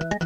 you